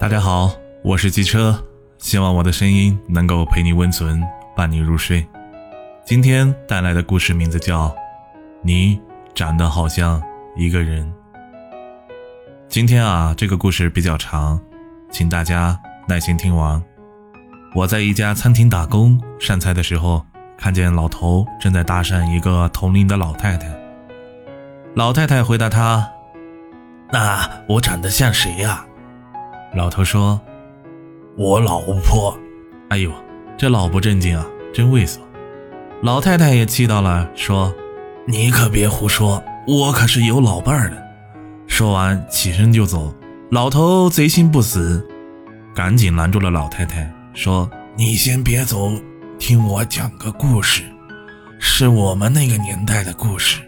大家好，我是机车，希望我的声音能够陪你温存，伴你入睡。今天带来的故事名字叫《你长得好像一个人》。今天啊，这个故事比较长，请大家耐心听完。我在一家餐厅打工，上菜的时候，看见老头正在搭讪一个同龄的老太太。老太太回答他：“那我长得像谁呀？”老头说：“我老婆。”哎呦，这老不正经啊，真猥琐！老太太也气到了，说：“你可别胡说，我可是有老伴儿的。”说完起身就走。老头贼心不死，赶紧拦住了老太太，说：“你先别走，听我讲个故事，是我们那个年代的故事。”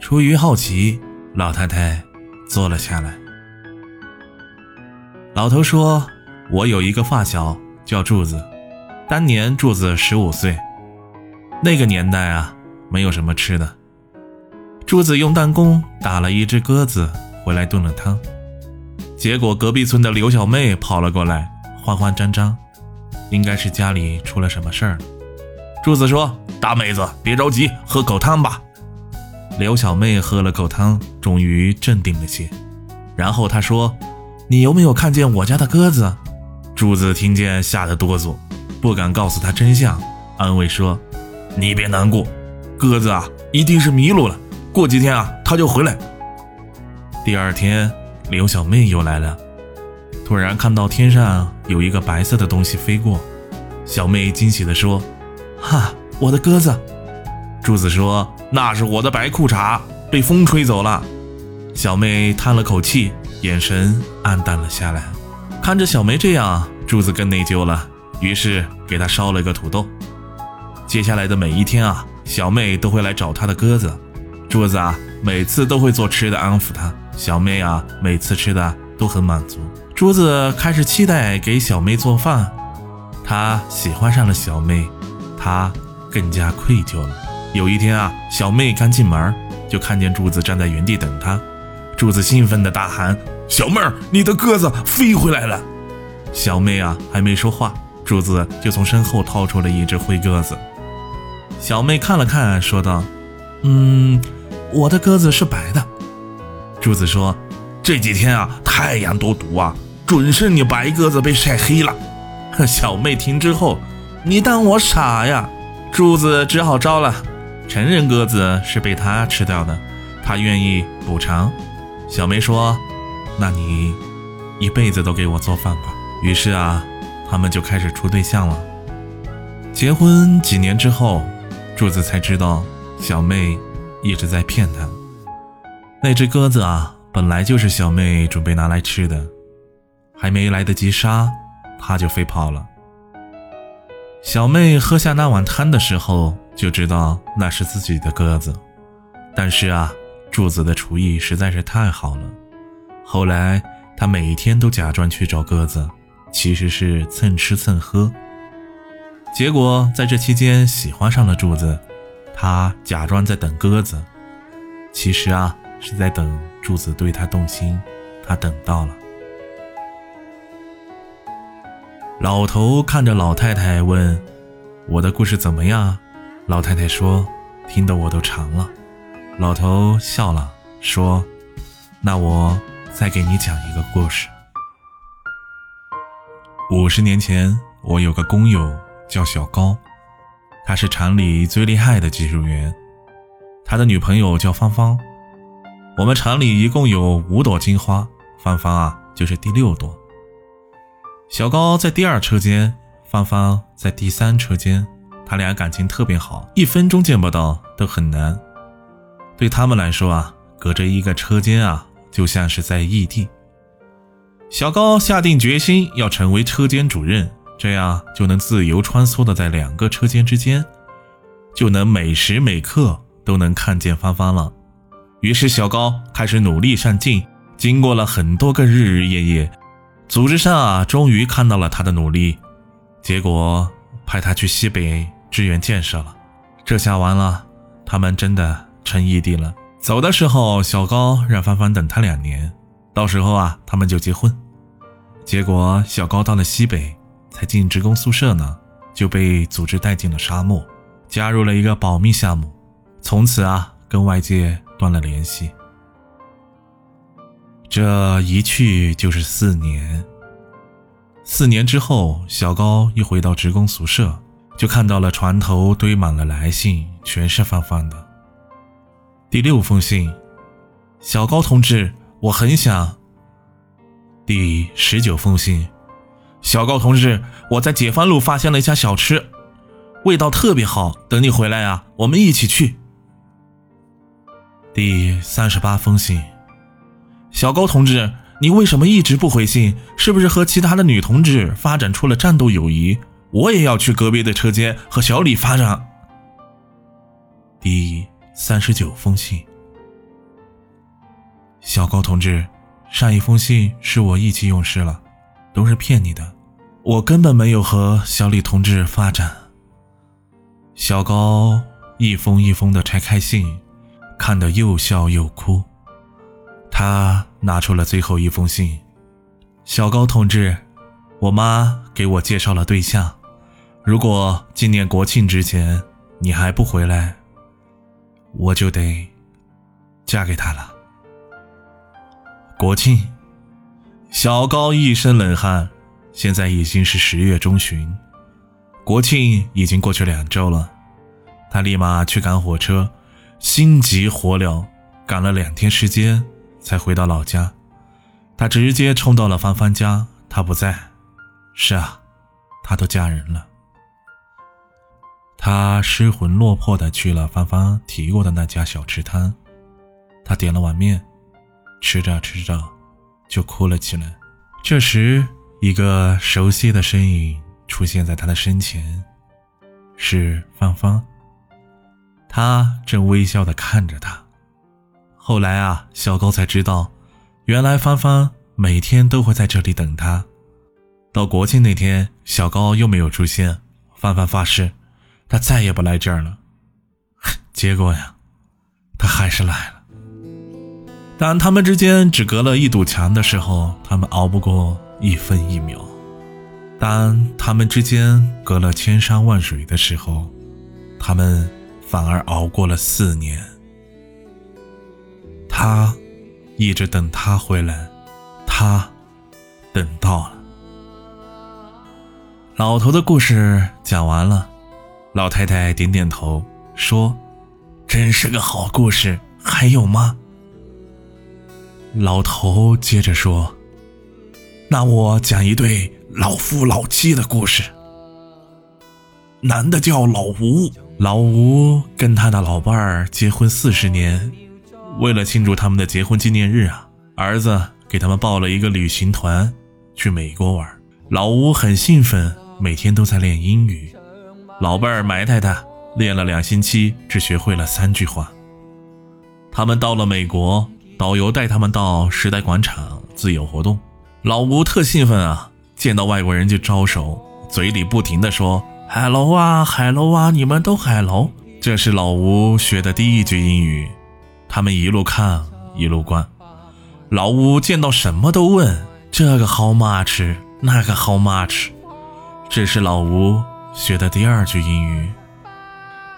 出于好奇，老太太坐了下来。老头说：“我有一个发小叫柱子，当年柱子十五岁。那个年代啊，没有什么吃的。柱子用弹弓打了一只鸽子回来炖了汤，结果隔壁村的刘小妹跑了过来，慌慌张张，应该是家里出了什么事儿。柱子说：‘大妹子，别着急，喝口汤吧。’刘小妹喝了口汤，终于镇定了些，然后她说。”你有没有看见我家的鸽子？柱子听见吓得哆嗦，不敢告诉他真相，安慰说：“你别难过，鸽子啊一定是迷路了，过几天啊它就回来。”第二天，刘小妹又来了，突然看到天上有一个白色的东西飞过，小妹惊喜地说：“哈，我的鸽子！”柱子说：“那是我的白裤衩，被风吹走了。”小妹叹了口气。眼神暗淡了下来，看着小梅这样，柱子更内疚了，于是给她烧了个土豆。接下来的每一天啊，小妹都会来找她的鸽子，柱子啊每次都会做吃的安抚她，小妹啊每次吃的都很满足。柱子开始期待给小妹做饭，他喜欢上了小妹，他更加愧疚了。有一天啊，小妹刚进门，就看见柱子站在原地等她。柱子兴奋地大喊：“小妹儿，你的鸽子飞回来了！”小妹啊，还没说话，柱子就从身后掏出了一只灰鸽子。小妹看了看，说道：“嗯，我的鸽子是白的。”柱子说：“这几天啊，太阳多毒啊，准是你白鸽子被晒黑了。”小妹听之后：“你当我傻呀？”柱子只好招了，承认鸽子是被他吃掉的，他愿意补偿。小梅说：“那你一辈子都给我做饭吧。”于是啊，他们就开始处对象了。结婚几年之后，柱子才知道小妹一直在骗他。那只鸽子啊，本来就是小妹准备拿来吃的，还没来得及杀，它就飞跑了。小妹喝下那碗汤的时候，就知道那是自己的鸽子，但是啊。柱子的厨艺实在是太好了。后来，他每天都假装去找鸽子，其实是蹭吃蹭喝。结果在这期间喜欢上了柱子，他假装在等鸽子，其实啊是在等柱子对他动心。他等到了。老头看着老太太问：“我的故事怎么样？”老太太说：“听得我都馋了。”老头笑了，说：“那我再给你讲一个故事。五十年前，我有个工友叫小高，他是厂里最厉害的技术员。他的女朋友叫芳芳。我们厂里一共有五朵金花，芳芳啊就是第六朵。小高在第二车间，芳芳在第三车间，他俩感情特别好，一分钟见不到都很难。”对他们来说啊，隔着一个车间啊，就像是在异地。小高下定决心要成为车间主任，这样就能自由穿梭的在两个车间之间，就能每时每刻都能看见芳芳了。于是小高开始努力上进，经过了很多个日日夜夜，组织上啊，终于看到了他的努力，结果派他去西北支援建设了。这下完了，他们真的。成异地了。走的时候，小高让芳芳等他两年，到时候啊，他们就结婚。结果小高到了西北，才进职工宿舍呢，就被组织带进了沙漠，加入了一个保密项目，从此啊，跟外界断了联系。这一去就是四年。四年之后，小高一回到职工宿舍，就看到了床头堆满了来信，全是芳芳的。第六封信，小高同志，我很想。第十九封信，小高同志，我在解放路发现了一家小吃，味道特别好，等你回来啊，我们一起去。第三十八封信，小高同志。你为什么一直不回信？是不是和其他的女同志发展出了战斗友谊？我也要去隔壁的车间和小李发展。第三十九封信，小高同志，上一封信是我意气用事了，都是骗你的，我根本没有和小李同志发展。小高一封一封的拆开信，看得又笑又哭。他拿出了最后一封信，小高同志，我妈给我介绍了对象，如果今年国庆之前你还不回来，我就得嫁给他了。国庆，小高一身冷汗。现在已经是十月中旬，国庆已经过去两周了，他立马去赶火车，心急火燎，赶了两天时间。才回到老家，他直接冲到了芳芳家。她不在，是啊，她都嫁人了。他失魂落魄的去了芳芳提过的那家小吃摊，他点了碗面，吃着吃着就哭了起来。这时，一个熟悉的身影出现在他的身前，是芳芳。他正微笑的看着他。后来啊，小高才知道，原来芳芳每天都会在这里等他。到国庆那天，小高又没有出现，芳芳发誓，他再也不来这儿了。结果呀，他还是来了。当他们之间只隔了一堵墙的时候，他们熬不过一分一秒；当他们之间隔了千山万水的时候，他们反而熬过了四年。他一直等他回来，他等到了。老头的故事讲完了，老太太点点头说：“真是个好故事，还有吗？”老头接着说：“那我讲一对老夫老妻的故事。男的叫老吴，老吴跟他的老伴儿结婚四十年。”为了庆祝他们的结婚纪念日啊，儿子给他们报了一个旅行团，去美国玩。老吴很兴奋，每天都在练英语。老伴儿埋汰他，练了两星期，只学会了三句话。他们到了美国，导游带他们到时代广场自由活动。老吴特兴奋啊，见到外国人就招手，嘴里不停的说海喽啊海喽啊，你们都海喽。这是老吴学的第一句英语。他们一路看一路逛，老吴见到什么都问：“这个 how much？那个 how much？” 这是老吴学的第二句英语。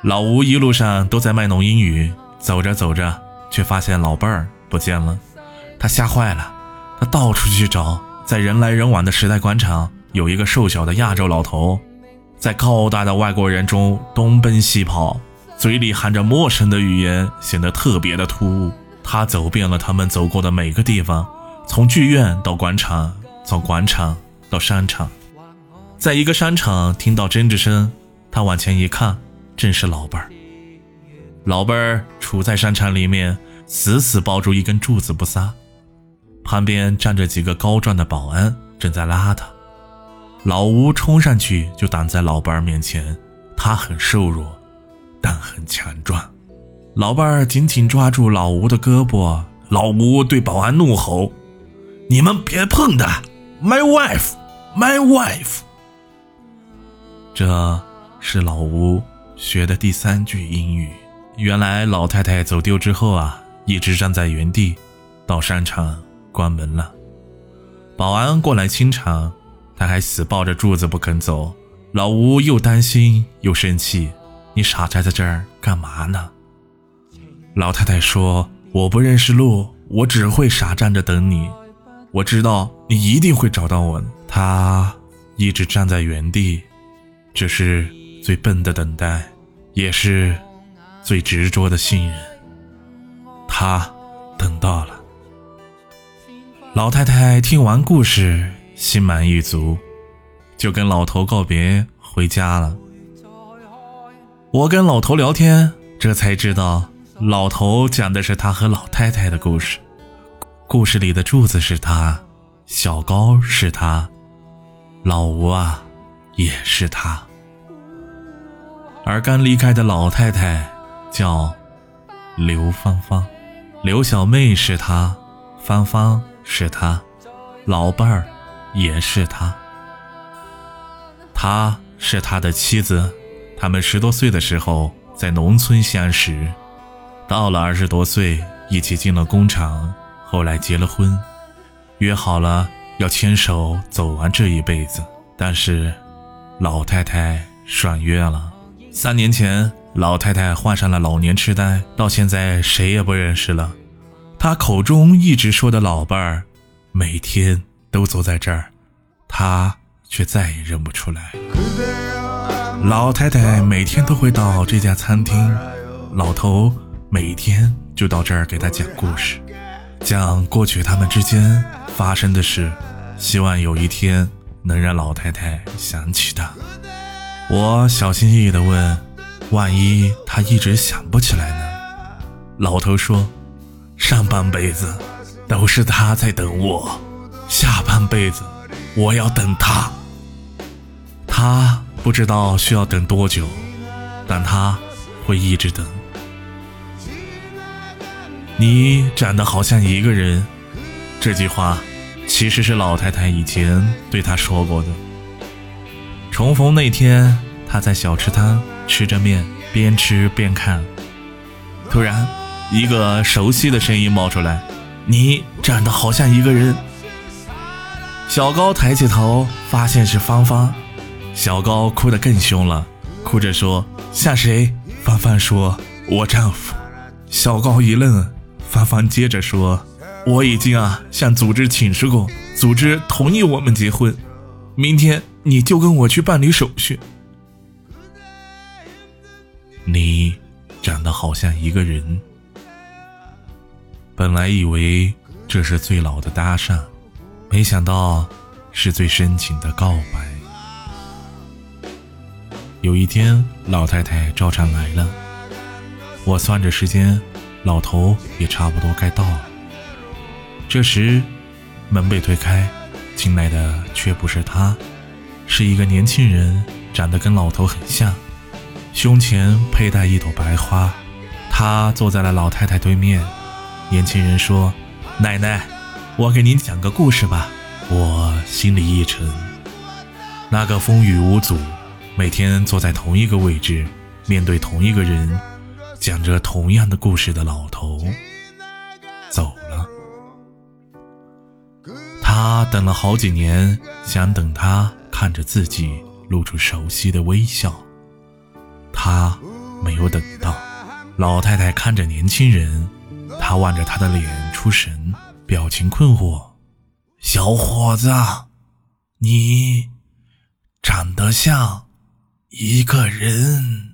老吴一路上都在卖弄英语，走着走着，却发现老伴儿不见了，他吓坏了，他到处去找，在人来人往的时代广场，有一个瘦小的亚洲老头，在高大的外国人中东奔西跑。嘴里含着陌生的语言，显得特别的突兀。他走遍了他们走过的每个地方，从剧院到广场，从广场到商场。在一个商场听到争执声，他往前一看，正是老伴儿。老伴儿杵在商场里面，死死抱住一根柱子不撒。旁边站着几个高壮的保安，正在拉他。老吴冲上去就挡在老伴儿面前，他很瘦弱。但很强壮，老伴儿紧紧抓住老吴的胳膊。老吴对保安怒吼：“你们别碰他！My wife, my wife。”这是老吴学的第三句英语。原来老太太走丢之后啊，一直站在原地，到商场关门了。保安过来清场，他还死抱着柱子不肯走。老吴又担心又生气：“你傻站在这儿干嘛呢？”老太太说：“我不认识路，我只会傻站着等你。我知道你一定会找到我。”他一直站在原地，这是最笨的等待，也是最执着的信任。他等到了。老太太听完故事，心满意足，就跟老头告别，回家了。我跟老头聊天，这才知道，老头讲的是他和老太太的故事。故事里的柱子是他，小高是他，老吴啊，也是他。而刚离开的老太太叫刘芳芳，刘小妹是她，芳芳。是他，老伴儿也是他。他是他的妻子，他们十多岁的时候在农村相识，到了二十多岁一起进了工厂，后来结了婚，约好了要牵手走完这一辈子。但是老太太爽约了，三年前老太太患上了老年痴呆，到现在谁也不认识了。他口中一直说的老伴儿，每天都坐在这儿，他却再也认不出来。老太太每天都会到这家餐厅，老头每天就到这儿给他讲故事，讲过去他们之间发生的事，希望有一天能让老太太想起他。我小心翼翼地问：“万一他一直想不起来呢？”老头说。上半辈子都是他在等我，下半辈子我要等他。他不知道需要等多久，但他会一直等。你长得好像一个人，这句话其实是老太太以前对他说过的。重逢那天，他在小吃摊吃着面，边吃边看，突然。一个熟悉的声音冒出来：“你长得好像一个人。”小高抬起头，发现是芳芳。小高哭得更凶了，哭着说：“像谁？”芳芳说：“我丈夫。”小高一愣，芳芳接着说：“我已经啊向组织请示过，组织同意我们结婚。明天你就跟我去办理手续。”你长得好像一个人。本来以为这是最老的搭讪，没想到是最深情的告白。有一天，老太太照常来了，我算着时间，老头也差不多该到了。这时，门被推开，进来的却不是他，是一个年轻人，长得跟老头很像，胸前佩戴一朵白花。他坐在了老太太对面。年轻人说：“奶奶，我给您讲个故事吧。”我心里一沉。那个风雨无阻，每天坐在同一个位置，面对同一个人，讲着同样的故事的老头走。他等了好几年，想等他看着自己露出熟悉的微笑，他没有等到。老太太看着年轻人。他望着他的脸出神，表情困惑。小伙子，你长得像一个人。